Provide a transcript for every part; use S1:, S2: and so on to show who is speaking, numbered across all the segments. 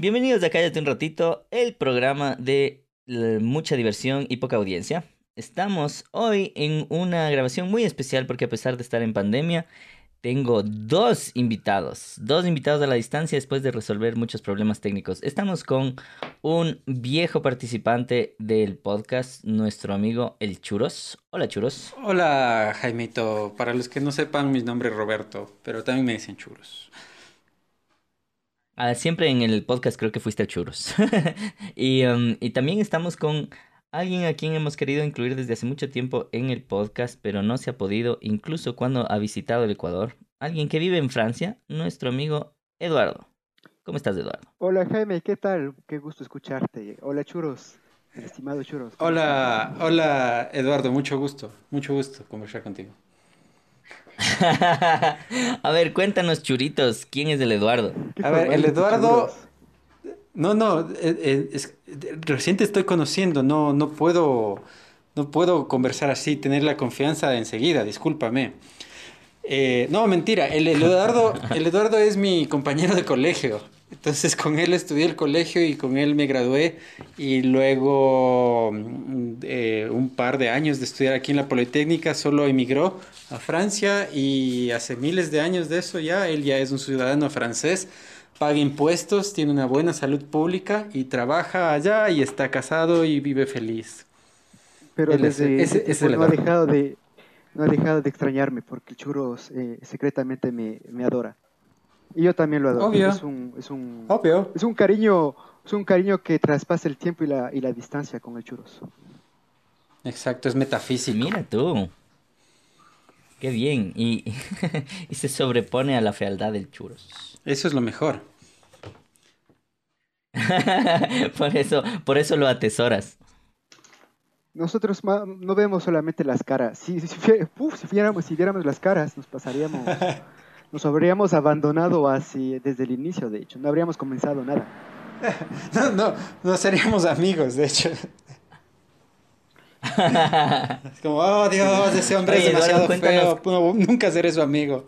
S1: Bienvenidos a Cállate un ratito, el programa de eh, mucha diversión y poca audiencia. Estamos hoy en una grabación muy especial porque a pesar de estar en pandemia, tengo dos invitados, dos invitados a la distancia después de resolver muchos problemas técnicos. Estamos con un viejo participante del podcast, nuestro amigo El Churos. Hola Churos.
S2: Hola Jaimito, para los que no sepan mi nombre es Roberto, pero también me dicen Churos.
S1: Ah, siempre en el podcast creo que fuiste Churos. y, um, y también estamos con Alguien a quien hemos querido incluir desde hace mucho tiempo en el podcast, pero no se ha podido, incluso cuando ha visitado el Ecuador. Alguien que vive en Francia, nuestro amigo Eduardo. ¿Cómo estás, Eduardo?
S3: Hola, Jaime, ¿qué tal? Qué gusto escucharte. Hola, Churos, estimado Churos.
S2: Hola, hola, Eduardo, mucho gusto, mucho gusto conversar contigo.
S1: a ver, cuéntanos, churitos, ¿quién es el Eduardo?
S2: A ver, el Eduardo no, no, eh, eh, recién te estoy conociendo, no, no puedo, no puedo conversar así, tener la confianza enseguida, discúlpame. Eh, no, mentira, el, Eduardo, el Eduardo es mi compañero de colegio. Entonces con él estudié el colegio y con él me gradué y luego mm, un par de años de estudiar aquí en la Politécnica solo emigró a Francia y hace miles de años de eso ya, él ya es un ciudadano francés paga impuestos, tiene una buena salud pública y trabaja allá y está casado y vive feliz.
S3: Pero desde ese, no, ha dejado de, no ha dejado de extrañarme porque el churros eh, secretamente me, adora. Y yo también lo adoro.
S2: Obvio.
S3: Es un, es un, Obvio. Es un cariño, es un cariño que traspasa el tiempo y la, y la distancia con el churros.
S2: Exacto, es metafísico.
S1: Mira tú. Qué bien. Y, y se sobrepone a la fealdad del churros.
S2: Eso es lo mejor.
S1: por eso, por eso lo atesoras.
S3: Nosotros no vemos solamente las caras. Si, si, viéramos, si viéramos las caras, nos pasaríamos, nos habríamos abandonado así desde el inicio, de hecho. No habríamos comenzado nada.
S2: No, no, no seríamos amigos, de hecho. Es como, oh Dios, ese hombre es demasiado feo, nunca seré su amigo.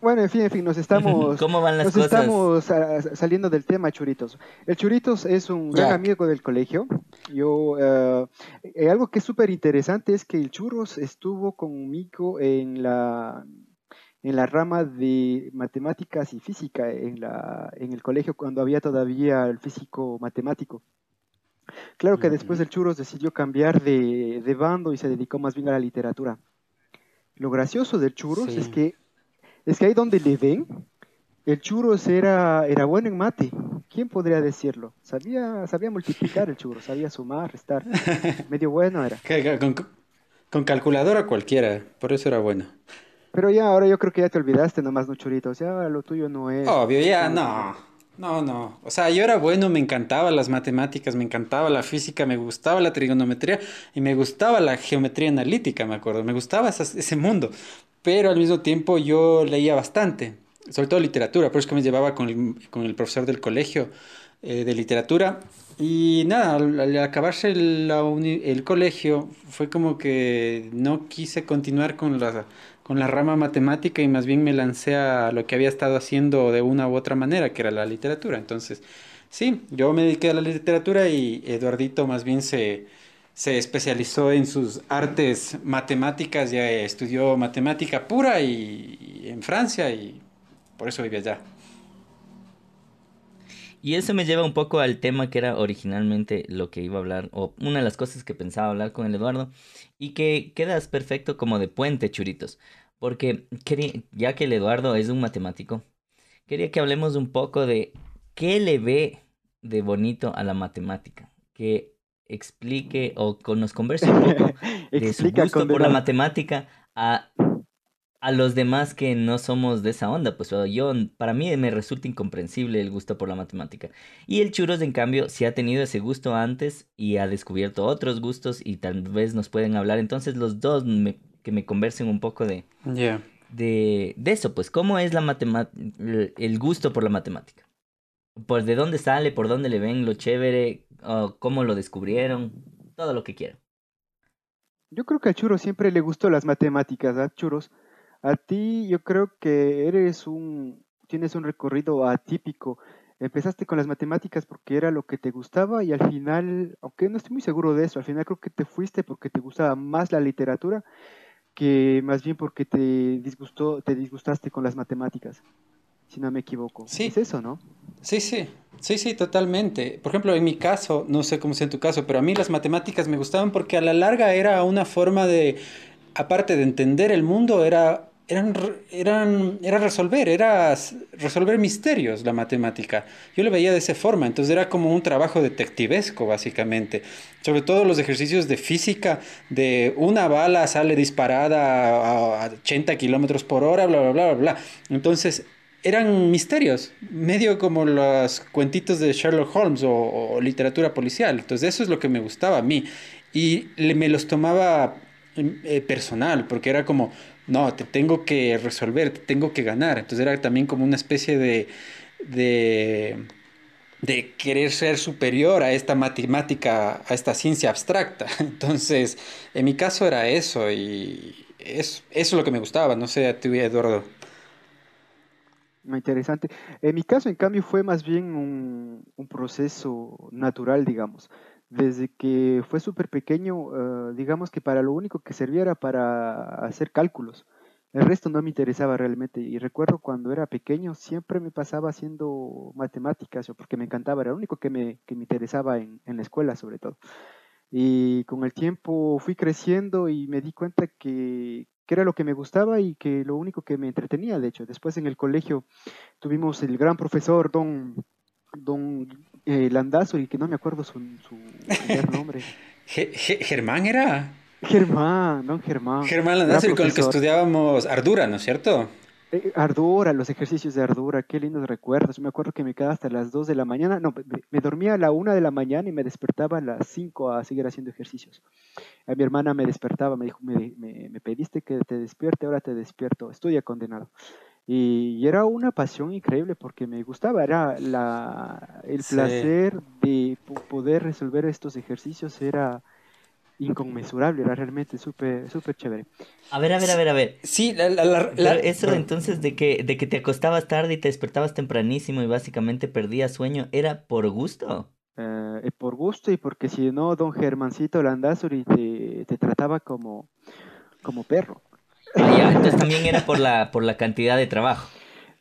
S3: Bueno, en fin, en fin, nos estamos, nos estamos ah, saliendo del tema Churitos. El Churitos es un gran amigo del colegio. Yo, uh, algo que es súper interesante es que el Churros estuvo conmigo en la, en la rama de matemáticas y física en, la, en el colegio cuando había todavía el físico matemático. Claro que después el Churros decidió cambiar de, de, bando y se dedicó más bien a la literatura. Lo gracioso del Churros es que es que ahí donde le ven, el churros era, era bueno en mate. ¿Quién podría decirlo? Sabía, sabía multiplicar el churro, sabía sumar, restar. Medio bueno era.
S2: Con, con, calculadora cualquiera, por eso era bueno.
S3: Pero ya, ahora yo creo que ya te olvidaste nomás, no churitos. Ya lo tuyo no es.
S2: Obvio, ya, no. No, no. O sea, yo era bueno, me encantaban las matemáticas, me encantaba la física, me gustaba la trigonometría y me gustaba la geometría analítica, me acuerdo. Me gustaba ese mundo pero al mismo tiempo yo leía bastante, sobre todo literatura, por eso que me llevaba con el, con el profesor del colegio eh, de literatura. Y nada, al, acabarse el, el, colegio fue como que no quise continuar con la, con la rama matemática y más bien me lancé a lo que había estado haciendo de una u otra manera, que era la literatura. Entonces, sí, yo me dediqué a la literatura y Eduardito más bien se se especializó en sus artes matemáticas, ya estudió matemática pura y, en Francia y por eso vive allá.
S1: Y eso me lleva un poco al tema que era originalmente lo que iba a hablar, o una de las cosas que pensaba hablar con el Eduardo, y que quedas perfecto como de puente, churitos, porque ya que el Eduardo es un matemático, quería que hablemos un poco de qué le ve de bonito a la matemática, que explique o nos converse un poco de su gusto por la matemática a, a los demás que no somos de esa onda. Pues yo, para mí me resulta incomprensible el gusto por la matemática. Y el Churos, en cambio, sí ha tenido ese gusto antes y ha descubierto otros gustos y tal vez nos pueden hablar. Entonces los dos que me conversen un poco de, de, de eso, pues cómo es la el gusto por la matemática. Pues de dónde sale, por dónde le ven lo chévere, cómo lo descubrieron, todo lo que quieran.
S3: Yo creo que a Churros siempre le gustó las matemáticas, ¿verdad, Churros? A ti yo creo que eres un, tienes un recorrido atípico. Empezaste con las matemáticas porque era lo que te gustaba y al final, aunque no estoy muy seguro de eso, al final creo que te fuiste porque te gustaba más la literatura que más bien porque te disgustó, te disgustaste con las matemáticas, si no me equivoco.
S2: Sí.
S3: Es eso, ¿no?
S2: Sí, sí, sí, sí, totalmente. Por ejemplo, en mi caso, no sé cómo sea en tu caso, pero a mí las matemáticas me gustaban porque a la larga era una forma de, aparte de entender el mundo, era eran, eran, era resolver, era resolver misterios la matemática. Yo lo veía de esa forma, entonces era como un trabajo detectivesco básicamente. Sobre todo los ejercicios de física, de una bala sale disparada a 80 kilómetros por hora, bla, bla, bla, bla. Entonces eran misterios, medio como los cuentitos de Sherlock Holmes o, literatura policial. Entonces eso es lo que me gustaba a mí. Y me los tomaba eh, personal, porque era como no, te tengo que resolver, te tengo que ganar. Entonces era también como una especie de, de, de querer ser superior a esta matemática, a esta ciencia abstracta. Entonces, en mi caso era eso y es, eso es lo que me gustaba. No sé, a ti, Eduardo.
S3: Muy interesante. En mi caso, en cambio, fue más bien un, un proceso natural, digamos desde que fue súper pequeño, eh, digamos que para lo único que servía era para hacer cálculos. El resto no me interesaba realmente. Y recuerdo cuando era pequeño, siempre me pasaba haciendo matemáticas, porque me encantaba, era lo único que me, que me interesaba en, en, la escuela sobre todo. Y con el tiempo fui creciendo y me di cuenta que, que era lo que me gustaba y que lo único que me entretenía, de hecho. Después en el colegio tuvimos el gran profesor, don, don eh, y que no me acuerdo su, su nombre.
S2: ¿Germán era?
S3: Germán, don Germán.
S2: Germán Landazuri con el que estudiábamos Ardura, ¿no es cierto?
S3: Eh, Ardura, los ejercicios de Ardura, qué lindos recuerdos. Me acuerdo que me quedaba hasta las 2 de la mañana, no, me, dormía a la 1 de la mañana y me despertaba a las 5 a seguir haciendo ejercicios. A mi hermana me despertaba, me dijo, me, me pediste que te despierte, ahora te despierto, estudia condenado. Y, era una pasión increíble porque me gustaba, era la, el placer de poder resolver estos ejercicios, era inconmensurable, era realmente súper súper chévere.
S1: A ver, a ver, a ver, a ver.
S2: Sí,
S1: eso entonces de que, de que te acostabas tarde y te despertabas tempranísimo y básicamente perdías sueño, ¿era por gusto?
S3: Eh, por gusto y porque si no, don Germancito Landazuri te, te trataba como, como perro.
S1: Ah, entonces también era por la, por la cantidad de trabajo.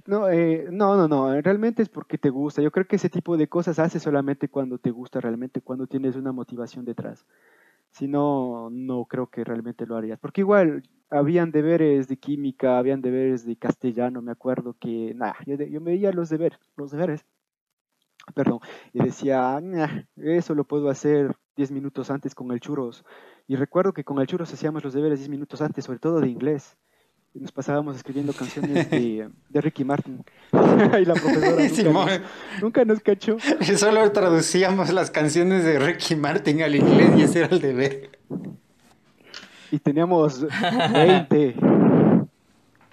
S3: No, eh, no, no, no, realmente es porque te gusta. Yo creo que ese tipo de cosas hace solamente cuando te gusta realmente, cuando tienes una motivación detrás. Si no, no creo que realmente lo harías. Porque igual, habían deberes de química, habían deberes de castellano, me acuerdo que, nada, yo, yo me veía los deberes, los deberes, perdón, y decía, eso lo puedo hacer 10 minutos antes con el churros. Y recuerdo que con el churros hacíamos los deberes 10 minutos antes, sobre todo de inglés. Y nos pasábamos escribiendo canciones de, de Ricky Martin. y la profesora nunca, nos, cachó.
S2: Y solo traducíamos las canciones de Ricky Martin al inglés y ese era el deber.
S3: Y teníamos 20.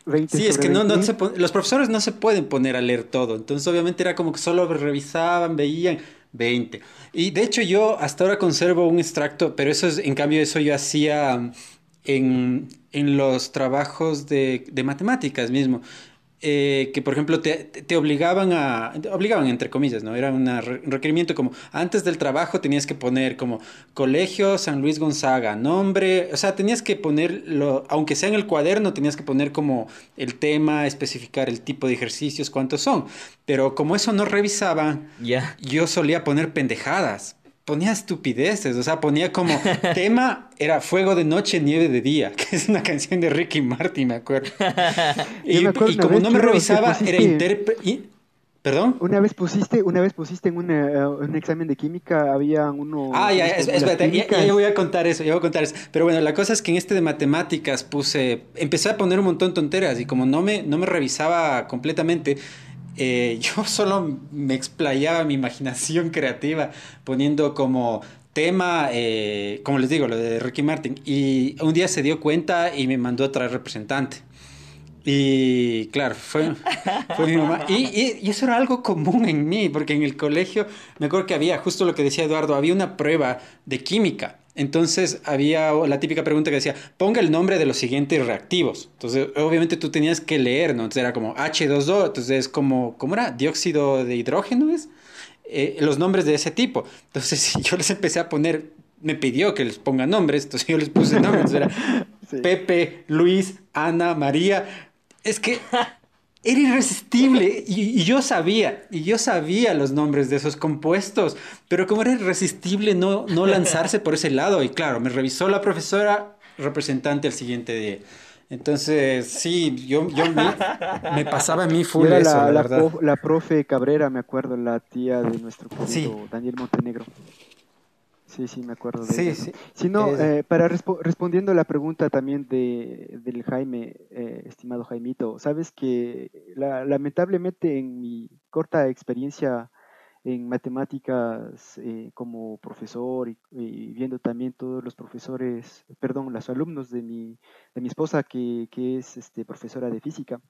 S2: 20 sí, es que no, no los profesores no se pueden poner a leer todo. Entonces, obviamente, era como que solo revisaban, veían 20. Y de hecho yo hasta ahora conservo un extracto, pero eso es, en cambio, eso yo hacía en, en los trabajos de, de matemáticas mismo. Eh, que por ejemplo te, te, obligaban a, obligaban entre comillas, ¿no? Era un requerimiento como antes del trabajo tenías que poner como colegio San Luis Gonzaga, nombre, o sea, tenías que ponerlo, aunque sea en el cuaderno, tenías que poner como el tema, especificar el tipo de ejercicios, cuántos son, pero como eso no revisaba, yo solía poner pendejadas, ponía estupideces, o sea, ponía como tema, era Fuego de Noche, Nieve de Día, que es una canción de Ricky Martin, me acuerdo. y, como no me revisaba, era intérprete... ¿Perdón?
S3: Una vez pusiste, una vez pusiste en eh, un examen de química, había uno...
S2: Ah, ya, espérate, ya, voy a contar eso, ya voy a contar eso. Pero bueno, la cosa es que en este de matemáticas puse, empecé a poner un montón de tonteras y como no me, no me revisaba completamente, eh, yo solo me explayaba mi imaginación creativa poniendo como tema, eh, como les digo, lo de Ricky Martin. Y un día se dio cuenta y me mandó a traer representante. Y claro, fue, mi mamá. Y, y, eso era algo común en mí, porque en el colegio, me acuerdo que había, justo lo que decía Eduardo, había una prueba de química. Entonces había la típica pregunta que decía, ponga el nombre de los siguientes reactivos. Entonces, obviamente tú tenías que leer, ¿no? Entonces era como H2O, entonces es como, ¿cómo era? Dióxido de hidrógeno, ¿es? Eh, los nombres de ese tipo. Entonces yo les empecé a poner, me pidió que les ponga nombres, entonces yo les puse nombres. Era Pepe, Luis, Ana, María. Es que era irresistible y, yo sabía, y yo sabía los nombres de esos compuestos, pero como era irresistible no, no lanzarse por ese lado. Y claro, me revisó la profesora representante el siguiente día. Entonces, sí, yo, yo me, pasaba a mí full
S3: la,
S2: eso,
S3: la, profe Cabrera, me acuerdo, la tía de nuestro querido Daniel Montenegro. Sí, sí, me acuerdo de
S2: sí,
S3: eso. Sí, Si no, eh, para respondiendo a la pregunta también de, del Jaime, eh, estimado Jaimito, sabes que lamentablemente en mi corta experiencia en matemáticas eh, como profesor y, viendo también todos los profesores, perdón, los alumnos de mi, de mi esposa que, que es este, profesora de física,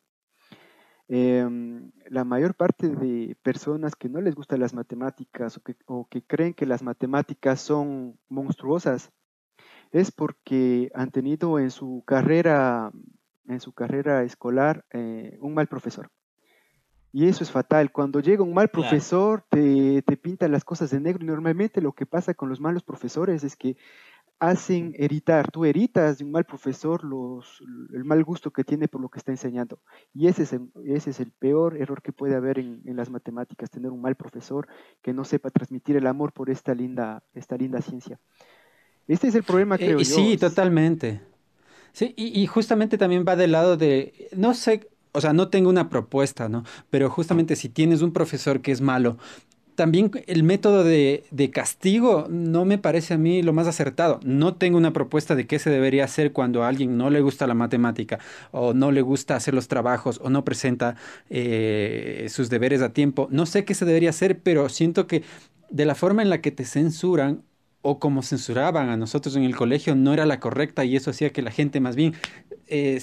S3: Em, la mayor parte de personas que no les gustan las matemáticas o que, o que, creen que las matemáticas son monstruosas es porque han tenido en su carrera, en su carrera escolar eh, un mal profesor. Y eso es fatal. Cuando llega un mal profesor, te, te pinta las cosas de negro. Y normalmente lo que pasa con los malos profesores es que hacen heritar, tú heritas de un mal profesor los, el mal gusto que tiene por lo que está enseñando. Y ese es el, ese es el peor error que puede haber en, las matemáticas, tener un mal profesor que no sepa transmitir el amor por esta linda, esta linda ciencia. Este es el problema, eh, creo yo.
S2: Sí, totalmente. Sí, y, y justamente también va del lado de, no sé, o sea, no tengo una propuesta, ¿no? Pero justamente si tienes un profesor que es malo, también el método de, castigo no me parece a mí lo más acertado. No tengo una propuesta de qué se debería hacer cuando a alguien no le gusta la matemática o no le gusta hacer los trabajos o no presenta eh, sus deberes a tiempo. No sé qué se debería hacer, pero siento que de la forma en la que te censuran o como censuraban a nosotros en el colegio no era la correcta y eso hacía que la gente más bien eh,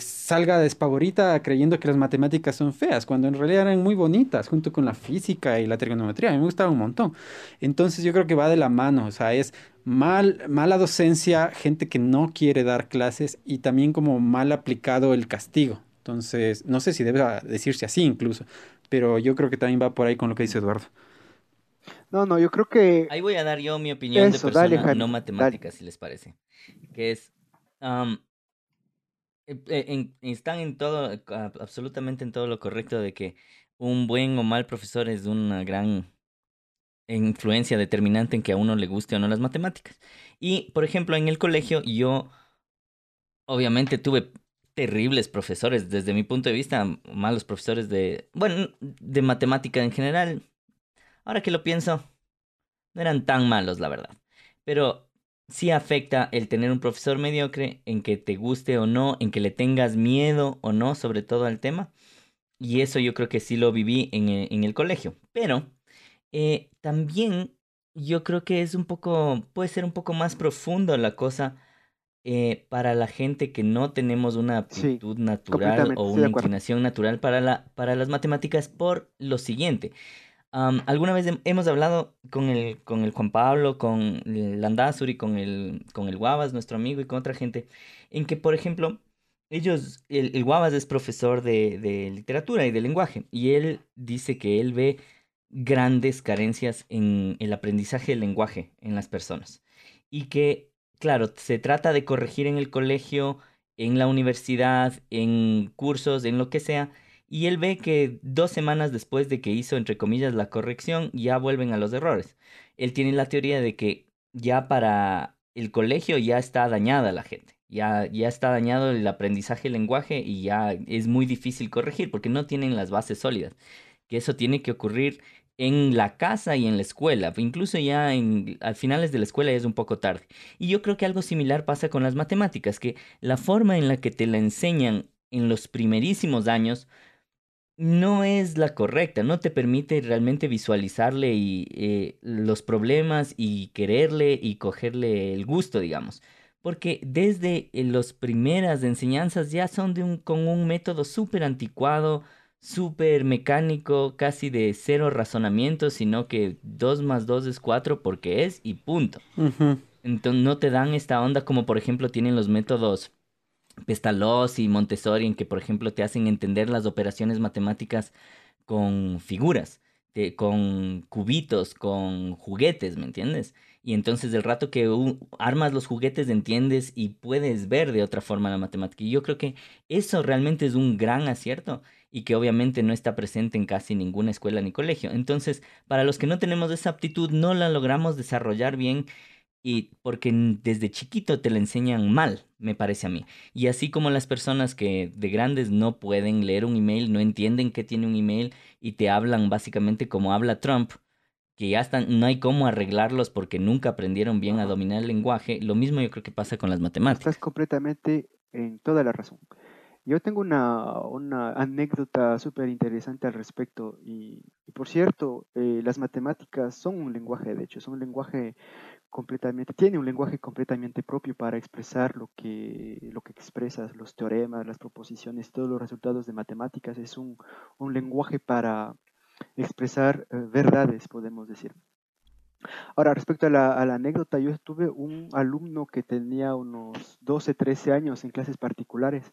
S2: salga despavorita creyendo que las matemáticas son feas, cuando en realidad eran muy bonitas, junto con la física y la trigonometría. A mí me gustaba un montón. Entonces yo creo que va de la mano, o sea, es mal, mala docencia, gente que no quiere dar clases y también como mal aplicado el castigo. Entonces, no sé si debe decirse así incluso, pero yo creo que también va por ahí con lo que dice Eduardo.
S3: No, no, yo creo que...
S1: Ahí voy a dar yo mi opinión de persona no matemática, si les parece. Que es... Eh, eh, están en todo, absolutamente en todo lo correcto de que un buen o mal profesor es una gran influencia determinante en que a uno le guste o no las matemáticas. Y, por ejemplo, en el colegio yo obviamente tuve terribles profesores, desde mi punto de vista, malos profesores de, bueno, de matemática en general. Ahora que lo pienso, no eran tan malos, la verdad. Pero sí afecta el tener un profesor mediocre en que te guste o no, en que le tengas miedo o no, sobre todo al tema. Y eso yo creo que sí lo viví en, e, el colegio. Pero eh, también yo creo que es un poco, puede ser un poco más profundo la cosa eh, para la gente que no tenemos una aptitud natural o una inclinación natural para, la, para las matemáticas por lo siguiente alguna vez hemos hablado con el, con el Juan Pablo, con Landazuri, con el, con el Guavas, nuestro amigo, y con otra gente, en que, por ejemplo, ellos, el, el Guavas es profesor de, de, literatura y de lenguaje, y él dice que él ve grandes carencias en el aprendizaje del lenguaje en las personas. Y que, claro, se trata de corregir en el colegio, en la universidad, en cursos, en lo que sea, y él ve que dos semanas después de que hizo, entre comillas, la corrección, ya vuelven a los errores. Él tiene la teoría de que ya para el colegio ya está dañada la gente, ya, ya está dañado el aprendizaje del lenguaje y ya es muy difícil corregir porque no tienen las bases sólidas. Que eso tiene que ocurrir en la casa y en la escuela, incluso ya en, finales de la escuela ya es un poco tarde. Y yo creo que algo similar pasa con las matemáticas, que la forma en la que te la enseñan en los primerísimos años no es la correcta, no te permite realmente visualizarle y, eh, los problemas y quererle y cogerle el gusto, digamos. Porque desde eh, las primeras enseñanzas ya son de un, con un método súper anticuado, súper mecánico, casi de cero razonamiento, sino que 2 más 2 es 4 porque es y punto. Entonces no te dan esta onda como por ejemplo tienen los métodos Pestalozzi y Montessori en que por ejemplo te hacen entender las operaciones matemáticas con figuras, con cubitos, con juguetes, ¿me entiendes? Y entonces del rato que armas los juguetes entiendes y puedes ver de otra forma la matemática. Y yo creo que eso realmente es un gran acierto y que obviamente no está presente en casi ninguna escuela ni colegio. Entonces, para los que no tenemos esa aptitud, no la logramos desarrollar bien y porque desde chiquito te la enseñan mal, me parece a mí. Y así como las personas que de grandes no pueden leer un email, no entienden qué tiene un email y te hablan básicamente como habla Trump, que ya están, no hay cómo arreglarlos porque nunca aprendieron bien a dominar el lenguaje. Lo mismo yo creo que pasa con las matemáticas.
S3: Estás completamente en toda la razón. Yo tengo una, anécdota súper interesante al respecto y, por cierto, eh, las matemáticas son un lenguaje, de hecho, son un lenguaje completamente, tiene un lenguaje completamente propio para expresar lo que, lo que expresas, los teoremas, las proposiciones, todos los resultados de matemáticas. Es un, un lenguaje para, expresar eh, verdades, podemos decir. Ahora, respecto a la, anécdota, yo tuve un alumno que tenía unos 12, 13 años en clases particulares,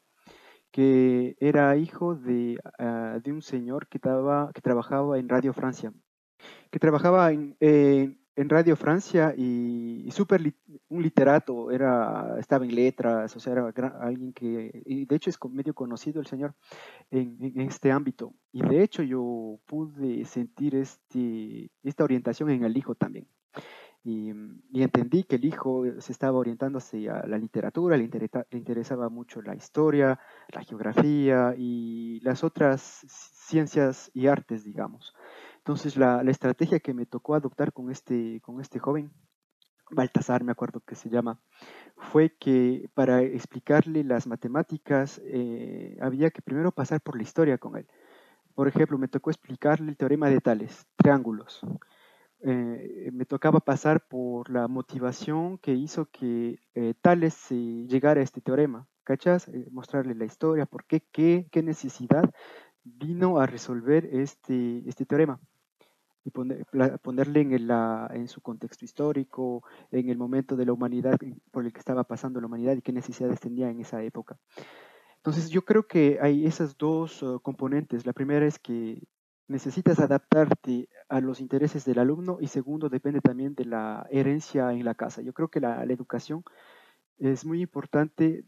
S3: que era hijo de, ah, de un señor que, que trabajaba en Radio Francia, que trabajaba en, en Radio Francia y, súper un literato, era, estaba en letras, o sea, era alguien que, y de hecho es medio conocido el señor en, este ámbito. Y de hecho yo pude sentir este, esta orientación en el hijo también. Y, entendí que el hijo se estaba orientando hacia la literatura, le, le interesaba mucho la historia, la geografía y las otras ciencias y artes, digamos. Entonces la, estrategia que me tocó adoptar con este, con este joven, Baltasar me acuerdo que se llama, fue que para explicarle las matemáticas eh, había que primero pasar por la historia con él. Por ejemplo, me tocó explicarle el teorema de tales, triángulos. Eh, me tocaba pasar por la motivación que hizo que eh, Tales llegara a este teorema, ¿cachas? mostrarle la historia, por qué, qué, necesidad vino a resolver este, este teorema y ponerle en, su contexto histórico, en el momento de la humanidad por el que estaba pasando la humanidad y qué necesidades tenía en esa época. Entonces yo creo que hay esas dos uh, componentes. La primera es que necesitas adaptarte a los intereses del alumno y segundo depende también de la herencia en la casa. Yo creo que la, educación es muy importante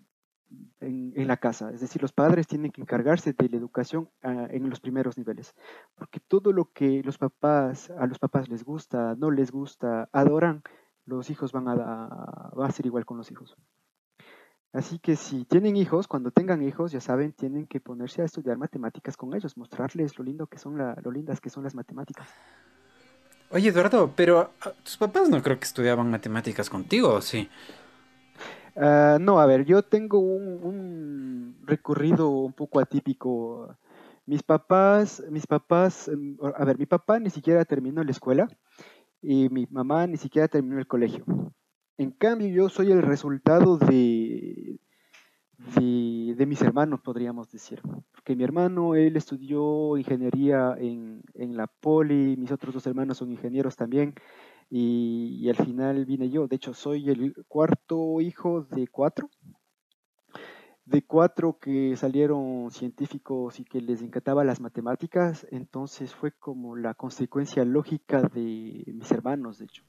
S3: en, la casa. Es decir, los padres tienen que encargarse de la educación ah, en los primeros niveles. Porque todo lo que los papás, a los papás les gusta, no les gusta, adoran, los hijos van a, va a ser igual con los hijos. Así que si tienen hijos, cuando tengan hijos, ya saben, tienen que ponerse a estudiar matemáticas con ellos, mostrarles lo lindo que son lo lindas que son las matemáticas.
S2: Oye, Eduardo, pero ah, tus papás no creo que estudiaban matemáticas contigo, ¿sí?
S3: Ah, no, a ver, yo tengo un, recorrido un poco atípico. Mis papás, mis papás, em, a ver, mi papá ni siquiera terminó la escuela y mi mamá ni siquiera terminó el colegio. En cambio, yo soy el resultado de, de, mis hermanos, podríamos decir. Porque mi hermano, él estudió ingeniería en, en la Poli, mis otros dos hermanos son ingenieros también y, al final vine yo. De hecho, soy el cuarto hijo de cuatro, de cuatro que salieron científicos y que les encantaba las matemáticas, entonces fue como la consecuencia lógica de mis hermanos, de hecho.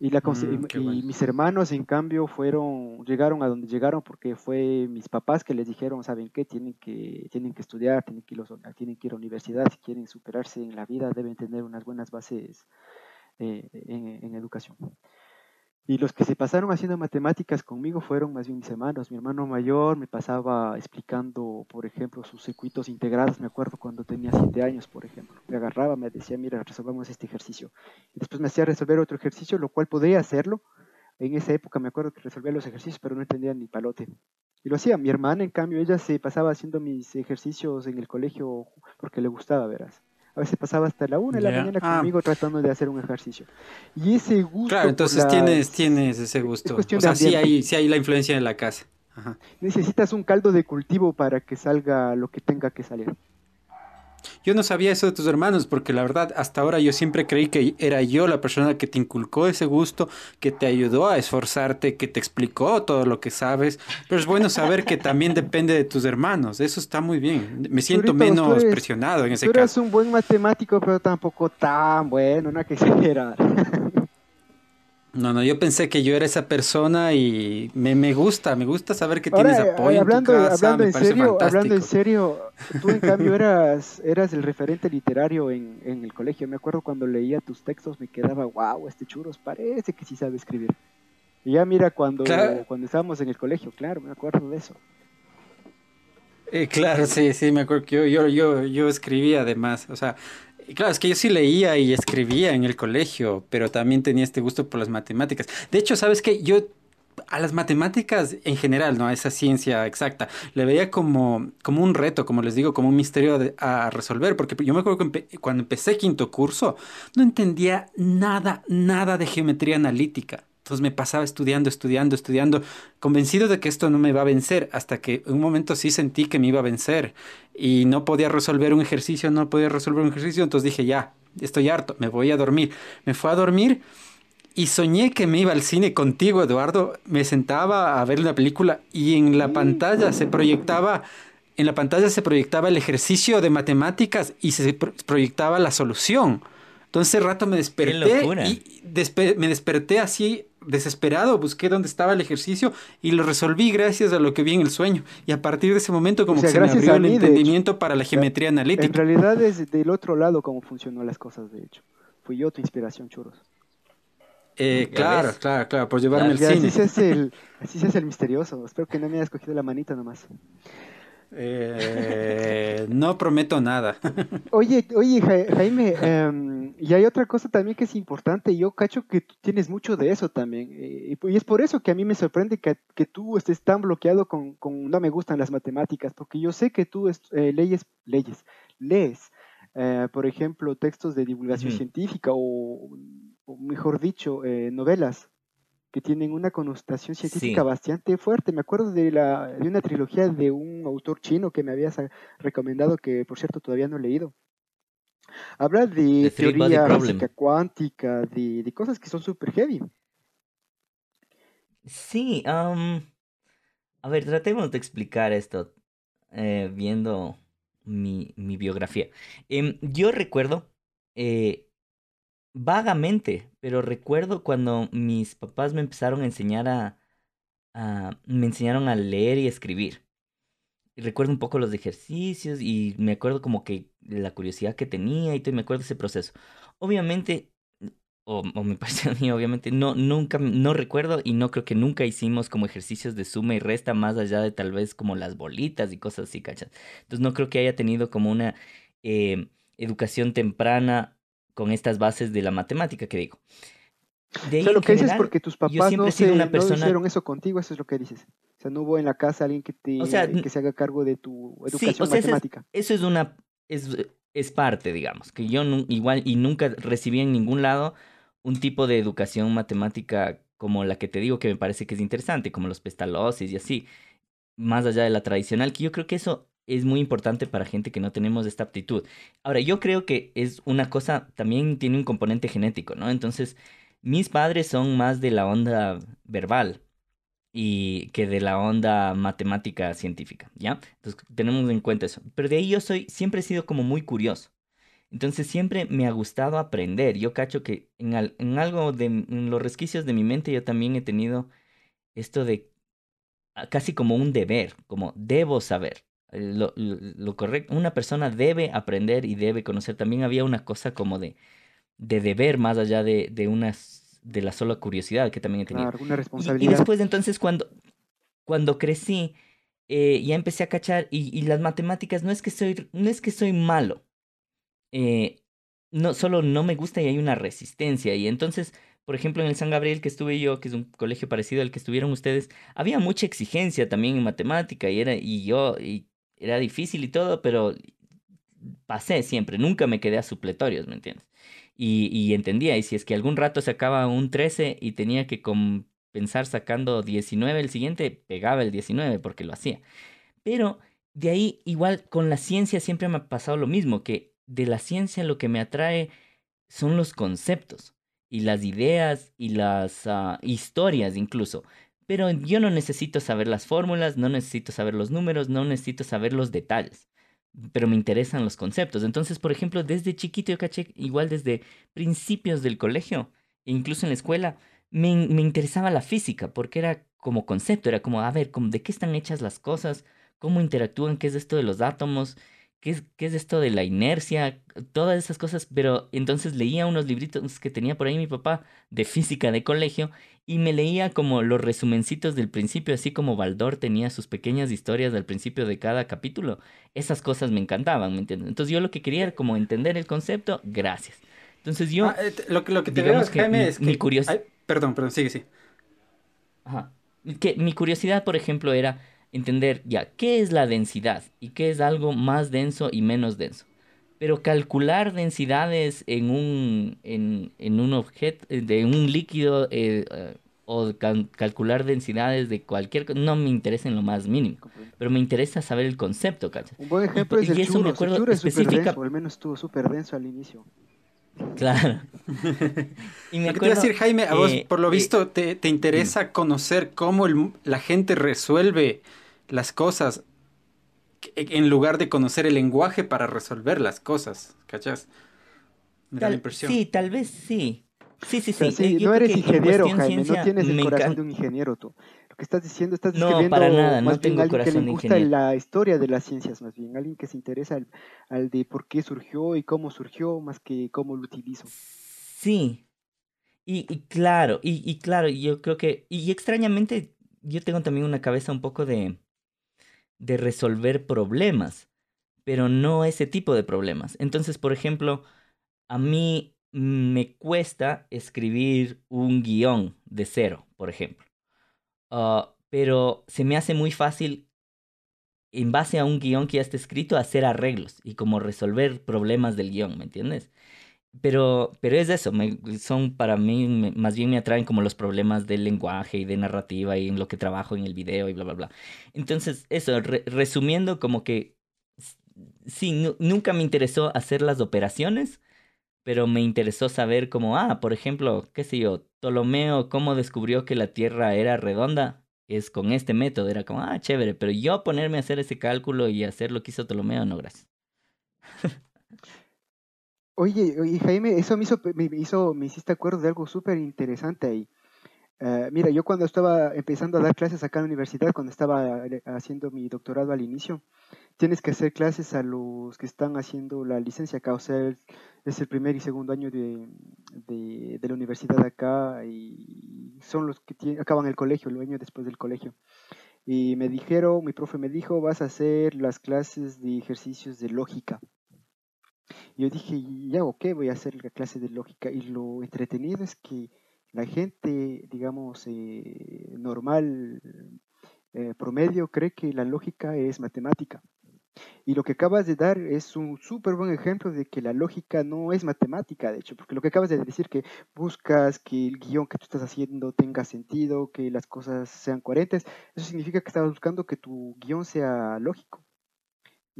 S3: Y, la, mm, y mis hermanos, en cambio, fueron, llegaron a donde llegaron porque fue mis papás que les dijeron, ¿saben qué? Tienen que, tienen que estudiar, tienen que, ir, tienen que ir a la universidad, si quieren superarse en la vida, deben tener unas buenas bases eh, en, educación. Y los que se pasaron haciendo matemáticas conmigo fueron más bien mis hermanos. Mi hermano mayor me pasaba explicando, por ejemplo, sus circuitos integrados. Me acuerdo cuando tenía siete años, por ejemplo. Me agarraba, me decía, mira, resolvamos este ejercicio. Y después me hacía resolver otro ejercicio, lo cual podría hacerlo. En esa época me acuerdo que resolvía los ejercicios, pero no entendía ni palote. Y lo hacía. Mi hermana, en cambio, ella se pasaba haciendo mis ejercicios en el colegio porque le gustaba, verás a veces pasaba hasta la una de la mañana ah. conmigo tratando de hacer un ejercicio. Y ese gusto.
S2: Claro, entonces tienes, tienes ese gusto. o sea, sí hay, sí hay la influencia en la casa.
S3: Necesitas un caldo de cultivo para que salga lo que tenga que salir.
S2: Yo no sabía eso de tus hermanos porque la verdad hasta ahora yo siempre creí que era yo la persona que te inculcó ese gusto, que te ayudó a esforzarte, que te explicó todo lo que sabes. Pero es bueno saber que también depende de tus hermanos. Eso está muy bien. Me siento menos presionado en ese
S3: tú
S2: eres
S3: caso. un buen matemático, pero tampoco tan bueno, no hay que exagerar.
S2: No, no, yo pensé que yo era esa persona y me, me gusta, me gusta saber que tienes eh, apoyo
S3: hablando,
S2: en tu casa,
S3: hablando en serio, hablando en serio, tú en cambio eras, eras el referente literario en, en, el colegio. Me acuerdo cuando leía tus textos me quedaba, wow, este churros parece que sí sabe escribir. Y ya mira cuando, cuando estábamos en el colegio, claro, me acuerdo de eso.
S2: Eh, claro, sí, sí, me acuerdo que yo, yo, yo, yo escribía además, o sea, Claro, es que yo sí leía y escribía en el colegio, pero también tenía este gusto por las matemáticas. De hecho, ¿sabes qué? Yo a las matemáticas en general, ¿no? A esa ciencia exacta, le veía como, como un reto, como les digo, como un misterio a resolver, porque yo me acuerdo que cuando empecé quinto curso, no entendía nada, nada de geometría analítica. Entonces me pasaba estudiando, estudiando, estudiando, convencido de que esto no me iba a vencer, hasta que un momento sí sentí que me iba a vencer y no podía resolver un ejercicio, no podía resolver un ejercicio, entonces dije, ya, estoy harto, me voy a dormir. Me fue a dormir y soñé que me iba al cine contigo, Eduardo. Me sentaba a ver una película y en la pantalla se proyectaba en la pantalla se proyectaba el ejercicio de matemáticas y se proyectaba la solución. Entonces, rato me desperté y me desperté así desesperado, busqué dónde estaba el ejercicio y lo resolví gracias a lo que vi en el sueño. Y a partir de ese momento como que se me abrió el entendimiento para la geometría analítica. En
S3: realidad es del otro lado cómo funcionó las cosas, de hecho. Fui yo tu inspiración, churros.
S2: Eh, claro, claro, claro, por llevarme al cine.
S3: Así se, hace el, así se hace el misterioso. Espero que no me hayas cogido la manita nomás.
S2: Eh, no prometo nada.
S3: Oye, oye Jaime, em, y hay otra cosa también que es importante. Yo cacho que tú tienes mucho de eso también. Eh, y es por eso que a mí me sorprende que, que tú estés tan bloqueado con, con, no me gustan las matemáticas, porque yo sé que tú eh, leyes, leyes, lees, eh, por ejemplo, textos de divulgación científica o, o, mejor dicho, novelas que tienen una connotación científica bastante fuerte. Me acuerdo de, la, de una trilogía de un autor chino que me habías recomendado, que por cierto todavía no he leído. Habla de teoría física cuántica, de, de, cosas que son súper heavy.
S1: Sí, a ver, tratemos de explicar esto eh, viendo mi, mi biografía. Em, yo recuerdo eh, vagamente, pero recuerdo cuando mis papás me empezaron a enseñar a, me enseñaron a leer y escribir. Y recuerdo un poco los ejercicios y me acuerdo como que la curiosidad que tenía y todo, me acuerdo ese proceso. Obviamente, o, o me parece a mí, obviamente, no, nunca, no recuerdo y no creo que nunca hicimos como ejercicios de suma y resta más allá de tal vez como las bolitas y cosas así, ¿cachas? Entonces no creo que haya tenido como una eh, educación temprana con estas bases de la matemática que digo.
S3: De o sea, lo que dices porque tus papás no, se, una persona... no, hicieron eso contigo, eso es lo que dices. O sea, no hubo en la casa alguien que te que se haga cargo de tu educación matemática.
S1: Eso es, una es, es, parte, digamos, que yo igual y nunca recibí en ningún lado un tipo de educación matemática como la que te digo que me parece que es interesante, como los pestalosis y así, más allá de la tradicional, que yo creo que eso es muy importante para gente que no tenemos esta aptitud. Ahora, yo creo que es una cosa, también tiene un componente genético, ¿no? Entonces, mis padres son más de la onda verbal y que de la onda matemática científica, ¿ya? Entonces, tenemos en cuenta eso. Pero de ahí yo soy, siempre he sido como muy curioso. Entonces siempre me ha gustado aprender. Yo cacho que en, algo de en los resquicios de mi mente yo también he tenido esto de ah, casi como un deber, como debo saber. Eh, lo, lo, correcto, una persona debe aprender y debe conocer. También había una cosa como de, de deber más allá de, de unas de la sola curiosidad que también he tenido.
S3: responsabilidad.
S1: Y, después entonces cuando, cuando crecí, eh, ya empecé a cachar, y, y, las matemáticas no es que soy, no es que soy malo. Eh, no, solo no me gusta y hay una resistencia. Y entonces, por ejemplo, en el San Gabriel que estuve yo, que es un colegio parecido al que estuvieron ustedes, había mucha exigencia también en matemática y era, y yo, y era difícil y todo, pero pasé siempre, nunca me quedé a supletorios, ¿me entiendes? Y, y entendía, y si es que algún rato sacaba un 13 y tenía que compensar sacando 19 el siguiente, pegaba el 19 porque lo hacía. Pero de ahí, igual con la ciencia siempre me ha pasado lo mismo, que de la ciencia lo que me atrae son los conceptos y las ideas y las ah, historias incluso. Pero yo no necesito saber las fórmulas, no necesito saber los números, no necesito saber los detalles. Pero me interesan los conceptos. Entonces, por ejemplo, desde chiquito yo caché, igual desde principios del colegio, incluso en la escuela, me, me interesaba la física, porque era como concepto, era como, a ver, ¿de qué están hechas las cosas? cómo interactúan, qué es esto de los átomos, qué es, qué es esto de la inercia, todas esas cosas, pero entonces leía unos libritos que tenía por ahí mi papá de física de colegio y me leía como los resumencitos del principio, así como Baldor tenía sus pequeñas historias al principio de cada capítulo. Esas cosas me encantaban, ¿me entiendes? Entonces yo lo que quería era como entender el concepto, gracias. Entonces yo...
S2: Ah, eh, lo, que, lo que te veo, Jaime, es que... Mi curiosidad... Perdón, perdón, sigue, sí.
S1: Ajá. Que mi curiosidad, por ejemplo, era entender ya qué es la densidad y qué es algo más denso y menos denso. Pero calcular densidades en un, en, en un objeto, de un líquido eh, eh, o calcular densidades de cualquier cosa, no me interesa en lo más mínimo. Pero me interesa saber el concepto,
S3: Un buen ejemplo es el eso me acuerdo o al menos estuvo súper denso al inicio.
S1: Claro.
S2: y me acuerdo, decir, Jaime, a vos, por lo visto, te, te interesa conocer cómo la gente resuelve las cosas en lugar de conocer el lenguaje para resolver las cosas, ¿cachas?
S1: Me da la impresión. Sí, tal vez sí. Sí, sí, sí.
S3: no eres ingeniero, Jaime, no tienes el corazón de un ingeniero tú. Que estás diciendo, estás describiendo no, para nada, no tengo alguien que le gusta la historia de las ciencias, más bien, alguien que se interesa al, de por qué surgió y cómo surgió, más que cómo lo utilizo.
S1: Sí. Y, y claro, y, y claro, yo creo que, y extrañamente, yo tengo también una cabeza un poco de, de resolver problemas, pero no ese tipo de problemas. Entonces, por ejemplo, a mí me cuesta escribir un guion de cero, por ejemplo. Ah, pero se me hace muy fácil, en base a un guion que ya está escrito, hacer arreglos y como resolver problemas del guion, ¿me entiendes? Pero, pero es eso, son para mí, más bien me atraen como los problemas del lenguaje y de narrativa y en lo que trabajo en el video y bla, bla, bla. Entonces, eso, resumiendo, como que sí, nunca me interesó hacer las operaciones, pero me interesó saber como, ah, por ejemplo, qué sé yo, Ptolomeo, cómo descubrió que la Tierra era redonda, es con este método, era como, ah, chévere, pero yo ponerme a hacer ese cálculo y hacer lo que hizo Ptolomeo, no, gracias.
S3: Oye, oye, Jaime, eso me hizo, me hizo, me hiciste acuerdo de algo súper interesante ahí. Eh, mira, yo cuando estaba empezando a dar clases acá en la universidad, cuando estaba eh, haciendo mi doctorado al inicio, tienes que hacer clases a los que están haciendo la licencia acá, o sea, es el primer y segundo año de, de, la universidad acá y son los que acaban el colegio, el año después del colegio. Y me dijeron, mi profe me dijo, vas a hacer las clases de ejercicios de lógica. Yo dije, ya, ok, voy a hacer la clase de lógica. Y lo entretenido es que la gente, digamos, eh, normal, eh, promedio, cree que la lógica es matemática. Y lo que acabas de dar es un súper buen ejemplo de que la lógica no es matemática, de hecho, porque lo que acabas de decir que buscas que el guion que tú estás haciendo tenga sentido, que las cosas sean coherentes, eso significa que estabas buscando que tu guion sea lógico.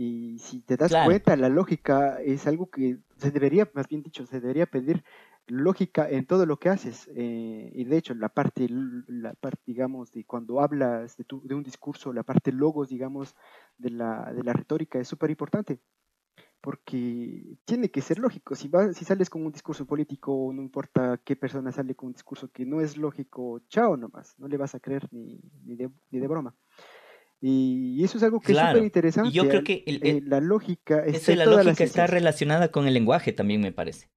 S3: Y si te das cuenta, la lógica es algo que se debería, más bien dicho, se debería pedir lógica en todo lo que haces. Eh, y de hecho, la parte, la parte, digamos, de cuando hablas de, tu, de un discurso, la parte logos, digamos, de la, de la retórica es súper importante. Porque tiene que ser lógico. Si, vas, si sales con un discurso político, no importa qué persona sale con un discurso que no es lógico, chao nomás, no le vas a creer ni, ni, de, ni de broma. Y eso es algo que es súper interesante.
S1: Yo creo que
S3: eh, la lógica,
S1: la lógica está relacionada con el lenguaje también, me parece.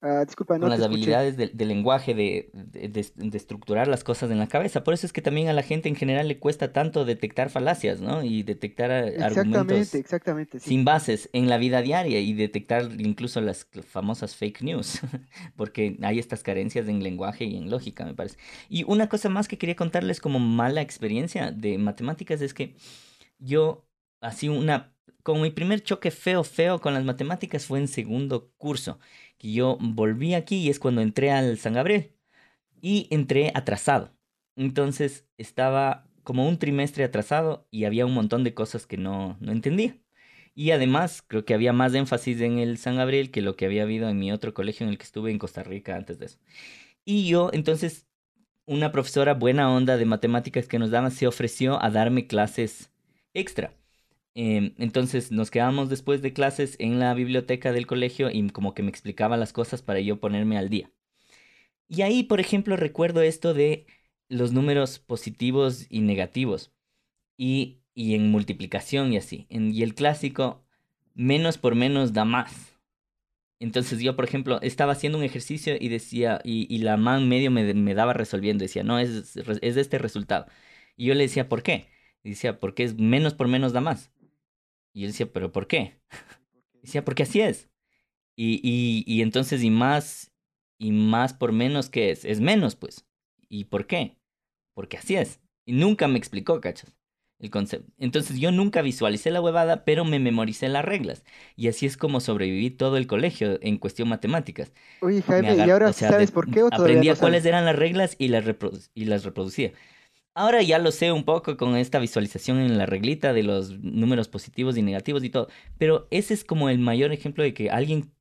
S3: Ah, disculpa, no
S1: con las habilidades del lenguaje, de, de, estructurar las cosas en la cabeza. Por eso es que también a la gente en general le cuesta tanto detectar falacias, ¿no? Y detectar argumentos
S3: exactamente,
S1: sin bases en la vida diaria y detectar incluso las famosas fake news, porque hay estas carencias en lenguaje y en lógica, me parece. Y una cosa más que quería contarles como mala experiencia de matemáticas es que yo, así una, como mi primer choque feo, feo con las matemáticas fue en segundo curso que yo volví aquí y es cuando entré al San Gabriel. Y entré atrasado. Entonces estaba como un trimestre atrasado y había un montón de cosas que no, no entendía. Y además, creo que había más énfasis en el San Gabriel que lo que había habido en mi otro colegio en el que estuve en Costa Rica antes de eso. Y yo, entonces, una profesora buena onda de matemáticas que nos daba se ofreció a darme clases extra. Em, entonces nos quedamos después de clases en la biblioteca del colegio y como que me explicaba las cosas para yo ponerme al día. Y ahí, por ejemplo, recuerdo esto de los números positivos y negativos. Y, y en multiplicación y así. y el clásico, menos por menos da más. Entonces yo, por ejemplo, estaba haciendo un ejercicio y decía, y, y la man medio me, me, daba resolviendo, decía, no, es, es este resultado. Y yo le decía, ¿por qué? Y decía, porque es menos por menos da más. Y él decía, ¿pero por qué? decía, porque así es. Y, y, y entonces, y más, y más por menos, ¿qué es? Es menos, pues. ¿Y por qué? Porque así es. Y nunca me explicó, cachas, el concepto. Entonces yo nunca visualicé la huevada, pero me memoricé las reglas. Y así es como sobreviví todo el colegio en cuestión matemáticas.
S3: Oye, Jaime, ¿y ahora sabes por qué o
S1: Aprendía cuáles eran las reglas y las, y las reproducía. Ahora ya lo sé un poco con esta visualización en la reglita de los números positivos y negativos y todo. Pero ese es como el mayor ejemplo de que alguien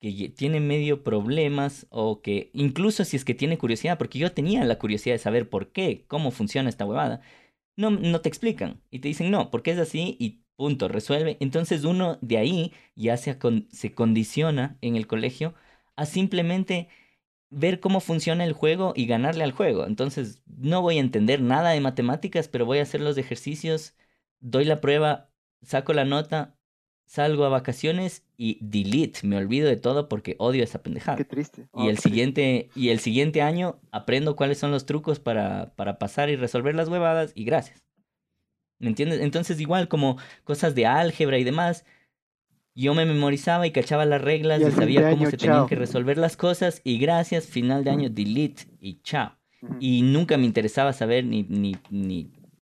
S1: que tiene medio problemas o que incluso si es que tiene curiosidad, porque yo tenía la curiosidad de saber por qué, cómo funciona esta huevada, no, no te explican y te dicen no, porque es así y punto, resuelve. Entonces uno de ahí ya se, se condiciona en el colegio a simplemente ver cómo funciona el juego y ganarle al juego. Entonces no voy a entender nada de matemáticas, pero voy a hacer los ejercicios, doy la prueba, saco la nota, salgo a vacaciones y delete, me olvido de todo porque odio esa pendejada.
S3: Qué triste.
S1: y el siguiente y el siguiente año aprendo cuáles son los trucos para, para pasar y resolver las huevadas y gracias. ¿Me entiendes? Entonces igual como cosas de álgebra y demás, yo me memorizaba y cachaba las reglas y, sabía cómo se tenían que resolver las cosas y gracias, final de año, delete y chao. Y nunca me interesaba saber ni, ni, ni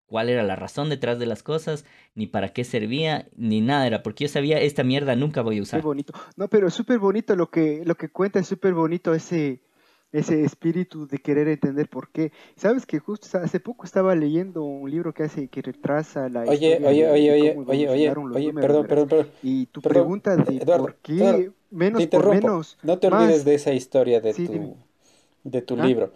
S1: cuál era la razón detrás de las cosas, ni para qué servía, ni nada era, porque yo sabía esta mierda nunca voy a usar.
S3: Qué bonito. No, pero es súper bonito lo que, lo que cuenta, es súper bonito ese, ese espíritu de querer entender por qué. Sabes que justo hace poco estaba leyendo un libro que hace, que retrasa la
S2: oye, oye, oye, oye, oye, oye, oye, perdón, perdón, perdón.
S3: Y tu pregunta de por qué menos por menos.
S2: No te olvides de esa historia de tu, de tu ¿Ah? libro.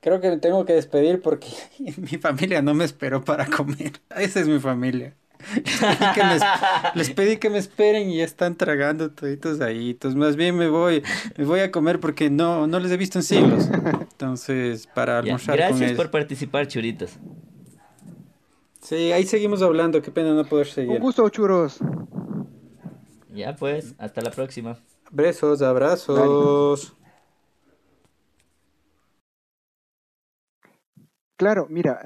S2: Creo que me tengo que despedir porque mi familia no me esperó para comer. Esa es mi familia. Les pedí, que me, esperen y ya están tragando toditos ahí. Entonces, más bien me voy, me voy a comer porque no, no les he visto en siglos. Entonces, para almorzar
S1: Gracias por participar, churitos.
S2: Sí, ahí seguimos hablando. Qué pena no poder seguir.
S3: Un gusto, churos.
S1: Ya pues, hasta la próxima.
S2: Besos, abrazos.
S3: Claro, mira,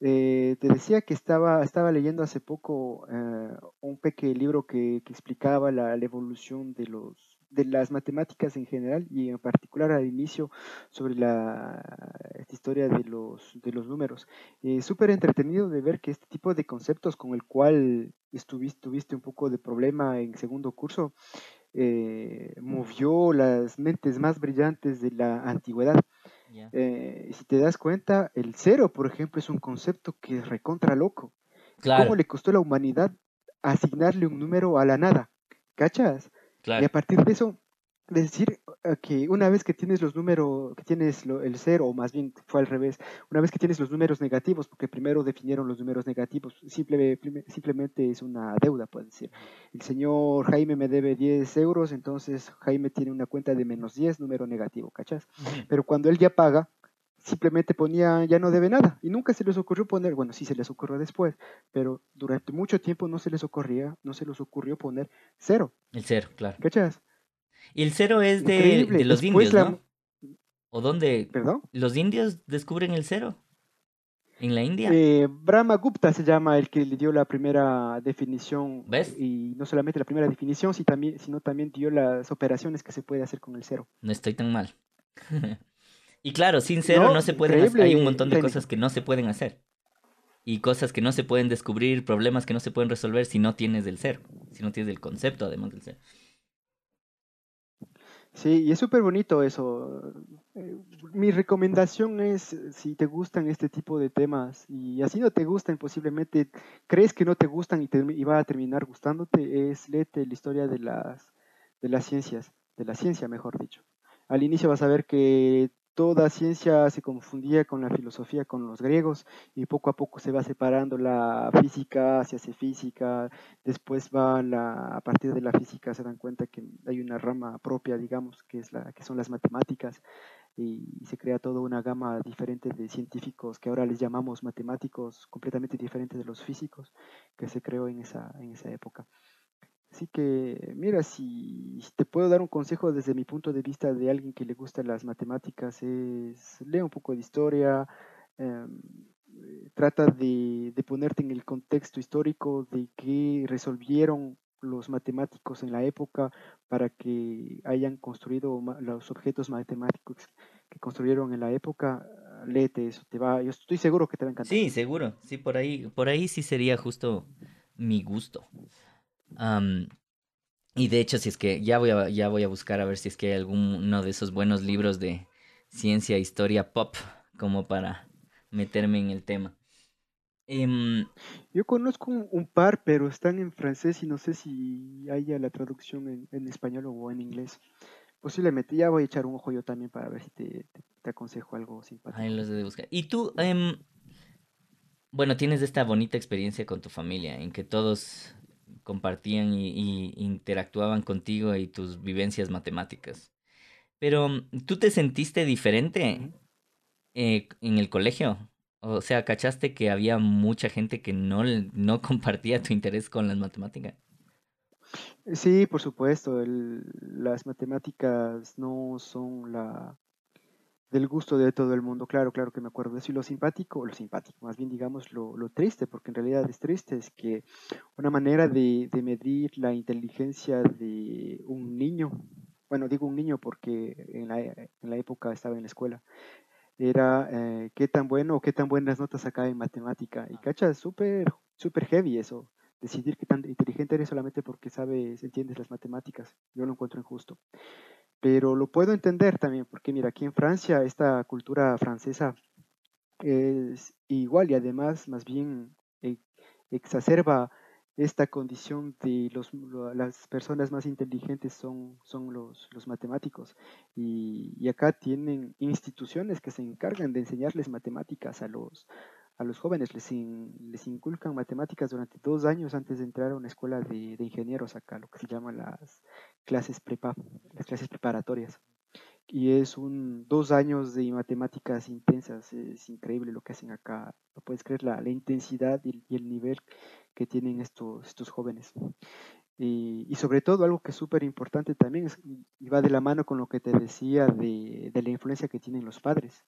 S3: eh, te decía que estaba, estaba leyendo hace poco eh, un pequeño libro que, explicaba la, evolución de los de las matemáticas en general y en particular al inicio sobre la historia de los, de los números. Eh, Súper entretenido de ver que este tipo de conceptos con el cual estuviste, tuviste un poco de problema en segundo curso eh, movió las mentes más brillantes de la antigüedad. Eh, si te das cuenta, el cero, por ejemplo, es un concepto que es recontra loco. ¿Cómo le costó a la humanidad asignarle un número a la nada? ¿Cachas? Y a partir de eso, decir que una vez que tienes los números, que tienes el cero, o más bien fue al revés, una vez que tienes los números negativos, porque primero definieron los números negativos, simple, simplemente es una deuda, puede decir. El señor Jaime me debe 10 euros, entonces Jaime tiene una cuenta de menos 10, número negativo, ¿cachas? Pero cuando él ya paga, simplemente ponía ya no debe nada y nunca se les ocurrió poner, bueno, sí se les ocurrió después, pero durante mucho tiempo no se les ocurría, no se les ocurrió poner cero.
S1: El cero, claro.
S3: ¿Cachas?
S1: Y el cero es de, los indios, ¿no? ¿O dónde? ¿Perdón? ¿Los indios descubren el cero? ¿En la India?
S3: Eh, Brahma Gupta se llama el que le dio la primera definición. ¿Ves? Y no solamente la primera definición, sino también, sino también dio las operaciones que se puede hacer con el cero.
S1: No estoy tan mal. y claro, sin cero no, se pueden hacer. Hay un montón de cosas que no se pueden hacer. Y cosas que no se pueden descubrir, problemas que no se pueden resolver si no tienes el cero. Si no tienes el concepto además del cero.
S3: Sí, y es súper bonito eso. Eh, mi recomendación es, si te gustan este tipo de temas y así no te gustan, posiblemente crees que no te gustan y, te, y va a terminar gustándote, es léete la historia de las, de las ciencias, de la ciencia, mejor dicho. Al inicio vas a ver que toda ciencia se confundía con la filosofía, con los griegos, y poco a poco se va separando la física, se hace física, después va la, a partir de la física se dan cuenta que hay una rama propia, digamos, que, es la, que son las matemáticas, y, se crea toda una gama diferente de científicos que ahora les llamamos matemáticos, completamente diferentes de los físicos, que se creó en esa, en esa época. Así que, mira, si te puedo dar un consejo desde mi punto de vista de alguien que le gusta las matemáticas, es lee un poco de historia, em, trata de, ponerte en el contexto histórico de qué resolvieron los matemáticos en la época para que hayan construido los objetos matemáticos que construyeron en la época. Léete eso, te va, yo estoy seguro que te va a encantar.
S1: Sí, seguro, sí, por ahí, por ahí sí sería justo mi gusto y de hecho, si es que ya voy, a, ya voy a buscar a ver si es que hay alguno de esos buenos libros de ciencia, historia, pop, como para meterme en el tema. Em,
S3: Yo conozco un, par, pero están en francés y no sé si haya la traducción en, español o en inglés. Posiblemente, ya voy a echar un ojo yo también para ver si te, aconsejo algo simpático.
S1: Ahí los de buscar. Y tú, em, bueno, tienes esta bonita experiencia con tu familia, en que todos compartían y, interactuaban contigo y tus vivencias matemáticas. Pero, ¿tú te sentiste diferente eh, en el colegio? O sea, ¿cachaste que había mucha gente que no, no compartía tu interés con las matemáticas?
S3: Sí, por supuesto. las matemáticas no son la, del gusto de todo el mundo. Claro, claro que me acuerdo de eso. Y lo simpático, lo simpático, más bien digamos lo, triste, porque en realidad es triste, es que una manera de, medir la inteligencia de un niño, bueno, digo un niño porque en la, en la época estaba en la escuela, era eh, qué tan bueno o qué tan buenas notas acá en matemática. Y cacha, súper, súper heavy eso. Decidir qué tan inteligente eres solamente porque sabes, entiendes las matemáticas. Yo lo encuentro injusto pero lo puedo entender también, porque mira, aquí en Francia esta cultura francesa es igual y además más bien e, exacerba esta condición de los, las personas más inteligentes son, son los, los matemáticos. Y, y, acá tienen instituciones que se encargan de enseñarles matemáticas a los, a los jóvenes les, les inculcan matemáticas durante dos años antes de entrar a una escuela de, ingenieros acá, lo que se llaman las clases prepa, las clases preparatorias. Y es un dos años de matemáticas intensas, es increíble lo que hacen acá, no puedes creer la, la intensidad y, el nivel que tienen estos, estos jóvenes. Y, sobre todo algo que es súper importante también y va de la mano con lo que te decía de, de la influencia que tienen los padres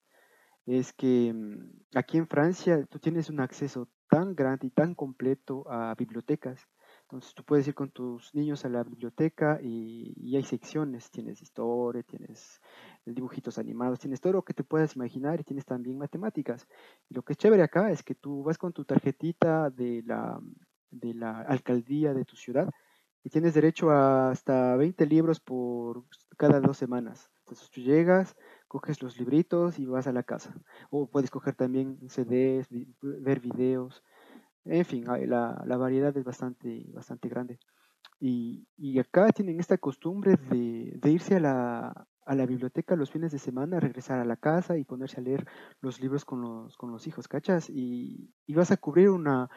S3: es que mm, aquí en Francia tú tienes un acceso tan grande y tan completo a bibliotecas. Entonces tú puedes ir con tus niños a la biblioteca y, hay secciones, tienes historia, tienes dibujitos animados, tienes todo lo que te puedas imaginar y tienes también matemáticas. Lo que es chévere acá es que tú vas con tu tarjetita de la, de la alcaldía de tu ciudad y tienes derecho a hasta 20 libros por cada dos semanas. Entonces tú llegas, coges los libritos y vas a la casa. O puedes coger también CDs, ver videos. En fin, la, variedad es bastante, bastante grande. Y, y acá tienen esta costumbre de, irse a la, biblioteca los fines de semana, regresar a la casa y ponerse a leer los libros con los, hijos, ¿cachas? Y, vas a cubrir una,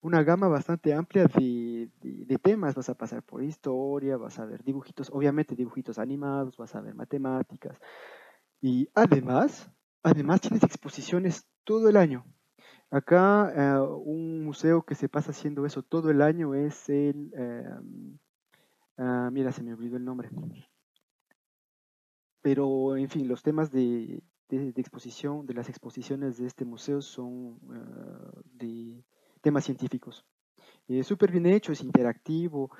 S3: una gama bastante amplia de, de, temas. Vas a pasar por historia, vas a ver dibujitos, obviamente dibujitos animados, vas a ver matemáticas, y además, además tienes exposiciones todo el año. Acá eh, un museo que se pasa haciendo eso todo el año es el... Ah, mira, se me olvidó el nombre. Pero, en fin, los temas de, exposición, de las exposiciones de este museo son eh, de temas científicos. Es súper bien hecho, es interactivo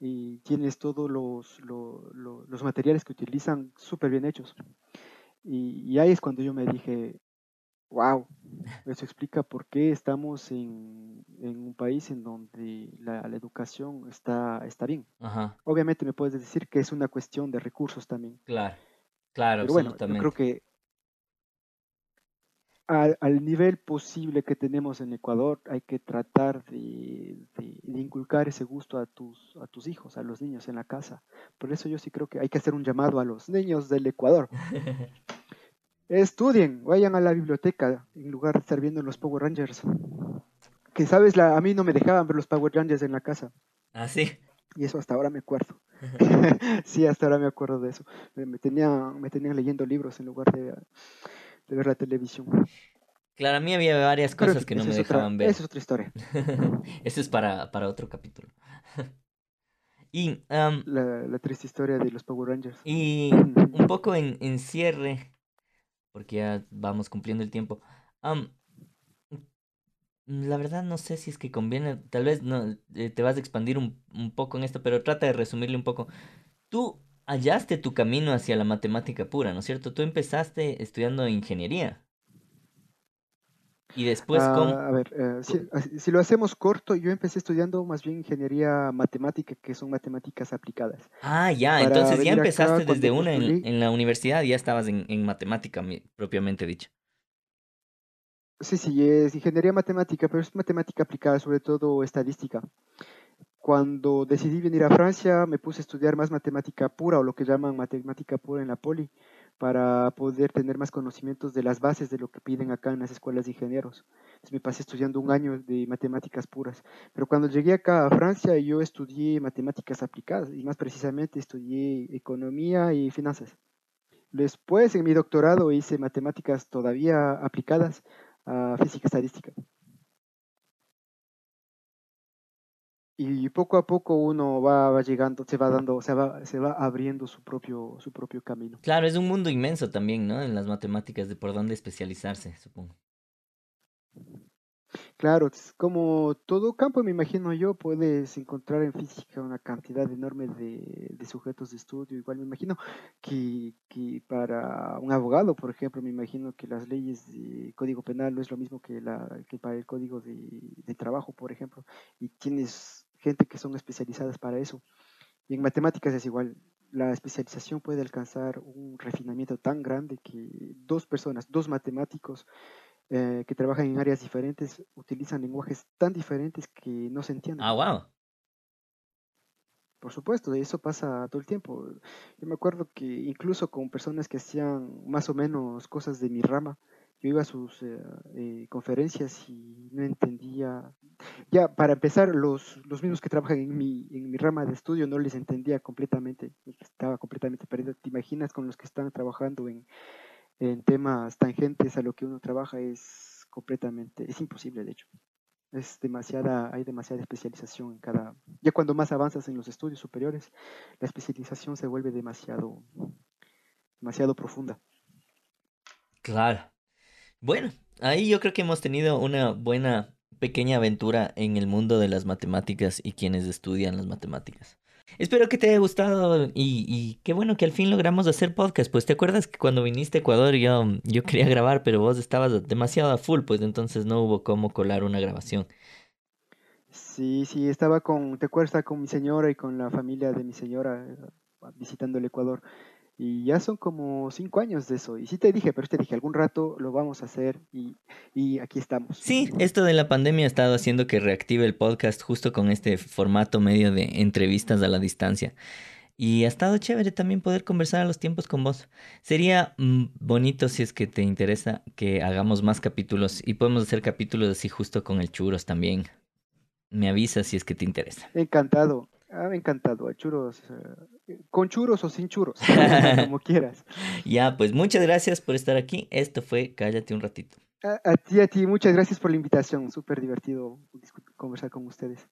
S3: y tienes todos los, los materiales que utilizan súper bien hechos. Y, ahí es cuando yo me dije, wow, eso explica por qué estamos en, en un país en donde la, educación está, está bien. Obviamente me puedes decir que es una cuestión de recursos también.
S1: Claro, claro,
S3: Pero bueno, yo creo que al, nivel posible que tenemos en Ecuador, hay que tratar de, inculcar ese gusto a tus, a tus hijos, a los niños en la casa. Por eso yo sí creo que hay que hacer un llamado a los niños del Ecuador. Estudien, vayan a la biblioteca en lugar de estar viendo los Power Rangers. Que sabes, la, a mí no me dejaban ver los Power Rangers en la casa.
S1: Ah, sí.
S3: Y eso hasta ahora me acuerdo. sí, hasta ahora me acuerdo de eso. Me, tenía, me tenían leyendo libros en lugar de de ver la televisión.
S1: Claro, a mí había varias cosas que no me dejaban ver.
S3: Esa es otra historia.
S1: Eso es para, para otro capítulo. y
S3: la, triste historia de los Power Rangers.
S1: Y un poco en, en cierre, porque ya vamos cumpliendo el tiempo. la verdad no sé si es que conviene, tal vez no eh, te vas a expandir un, un poco en esto, pero trata de resumirle un poco. Tú hallaste tu camino hacia la matemática pura, ¿no es cierto? Tú empezaste estudiando ingeniería. Y después, ¿cómo?
S3: Ah, a ver, eh, si, lo hacemos corto, yo empecé estudiando más bien ingeniería matemática, que son matemáticas aplicadas.
S1: Ah, ya, entonces ya empezaste desde una en, la universidad, ya estabas en, en matemática propiamente dicha.
S3: Sí, sí, es ingeniería matemática, pero es matemática aplicada, sobre todo estadística. Cuando decidí venir a Francia, me puse a estudiar más matemática pura o lo que llaman matemática pura en la poli, para poder tener más conocimientos de las bases de lo que piden acá en las escuelas de ingenieros. Me pasé estudiando un año de matemáticas puras. Pero cuando llegué acá a Francia, yo estudié matemáticas aplicadas y más precisamente estudié economía y finanzas. Después, en mi doctorado, hice matemáticas todavía aplicadas a física estadística. Y poco a poco uno va, llegando, se va dando, se va, se va abriendo su propio, su propio camino.
S1: Claro, es un mundo inmenso también, ¿no? En las matemáticas de por dónde especializarse, supongo.
S3: Claro, como todo campo, me imagino yo, puedes encontrar en física una cantidad enorme de, de sujetos de estudio. Igual me imagino que, que, para un abogado, por ejemplo, me imagino que las leyes de código penal no es lo mismo que, la, que para el código de, de trabajo, por ejemplo. Y tienes gente que son especializadas para eso. Y en matemáticas es igual. La especialización puede alcanzar un refinamiento tan grande que dos personas, dos matemáticos eh, que trabajan en áreas diferentes utilizan lenguajes tan diferentes que no se entienden.
S1: Ah, wow.
S3: Por supuesto, eso pasa todo el tiempo. Yo me acuerdo que incluso con personas que hacían más o menos cosas de mi rama, yo iba a sus eh, eh, conferencias y no entendía. Ya, para empezar, los, los mismos que trabajan en mi, en mi rama de estudio no les entendía completamente, estaba completamente perdido. ¿Te imaginas con los que están trabajando en, en temas tangentes a lo que uno trabaja? Es completamente, es imposible, de hecho. Es demasiada, hay demasiada especialización en cada. Ya cuando más avanzas en los estudios superiores, la especialización se vuelve demasiado, demasiado profunda.
S1: Claro. Bueno, ahí yo creo que hemos tenido una buena pequeña aventura en el mundo de las matemáticas y quienes estudian las matemáticas. Espero que te haya gustado y, y, qué bueno que al fin logramos hacer podcast. Pues te acuerdas que cuando viniste a Ecuador yo, yo quería grabar, pero vos estabas demasiado a full, pues entonces no hubo cómo colar una grabación.
S3: Sí, sí, estaba con, te acuerdas, con mi señora y con la familia de mi señora eh, visitando el Ecuador. Y ya son como cinco años de eso. Y sí te dije, pero te dije, algún rato lo vamos a hacer y, y, aquí estamos.
S1: Sí, esto de la pandemia ha estado haciendo que reactive el podcast justo con este formato medio de entrevistas a la distancia. Y ha estado chévere también poder conversar a los tiempos con vos. Sería mm, bonito si es que te interesa que hagamos más capítulos y podemos hacer capítulos así justo con el churros también. Me avisas si es que te interesa.
S3: Encantado. Ah, me encantado. Churros. Con churros o sin churros. como quieras.
S1: Ya, pues muchas gracias por estar aquí. Esto fue Cállate un ratito.
S3: A, ti, a ti. Muchas gracias por la invitación. Súper divertido conversar con ustedes.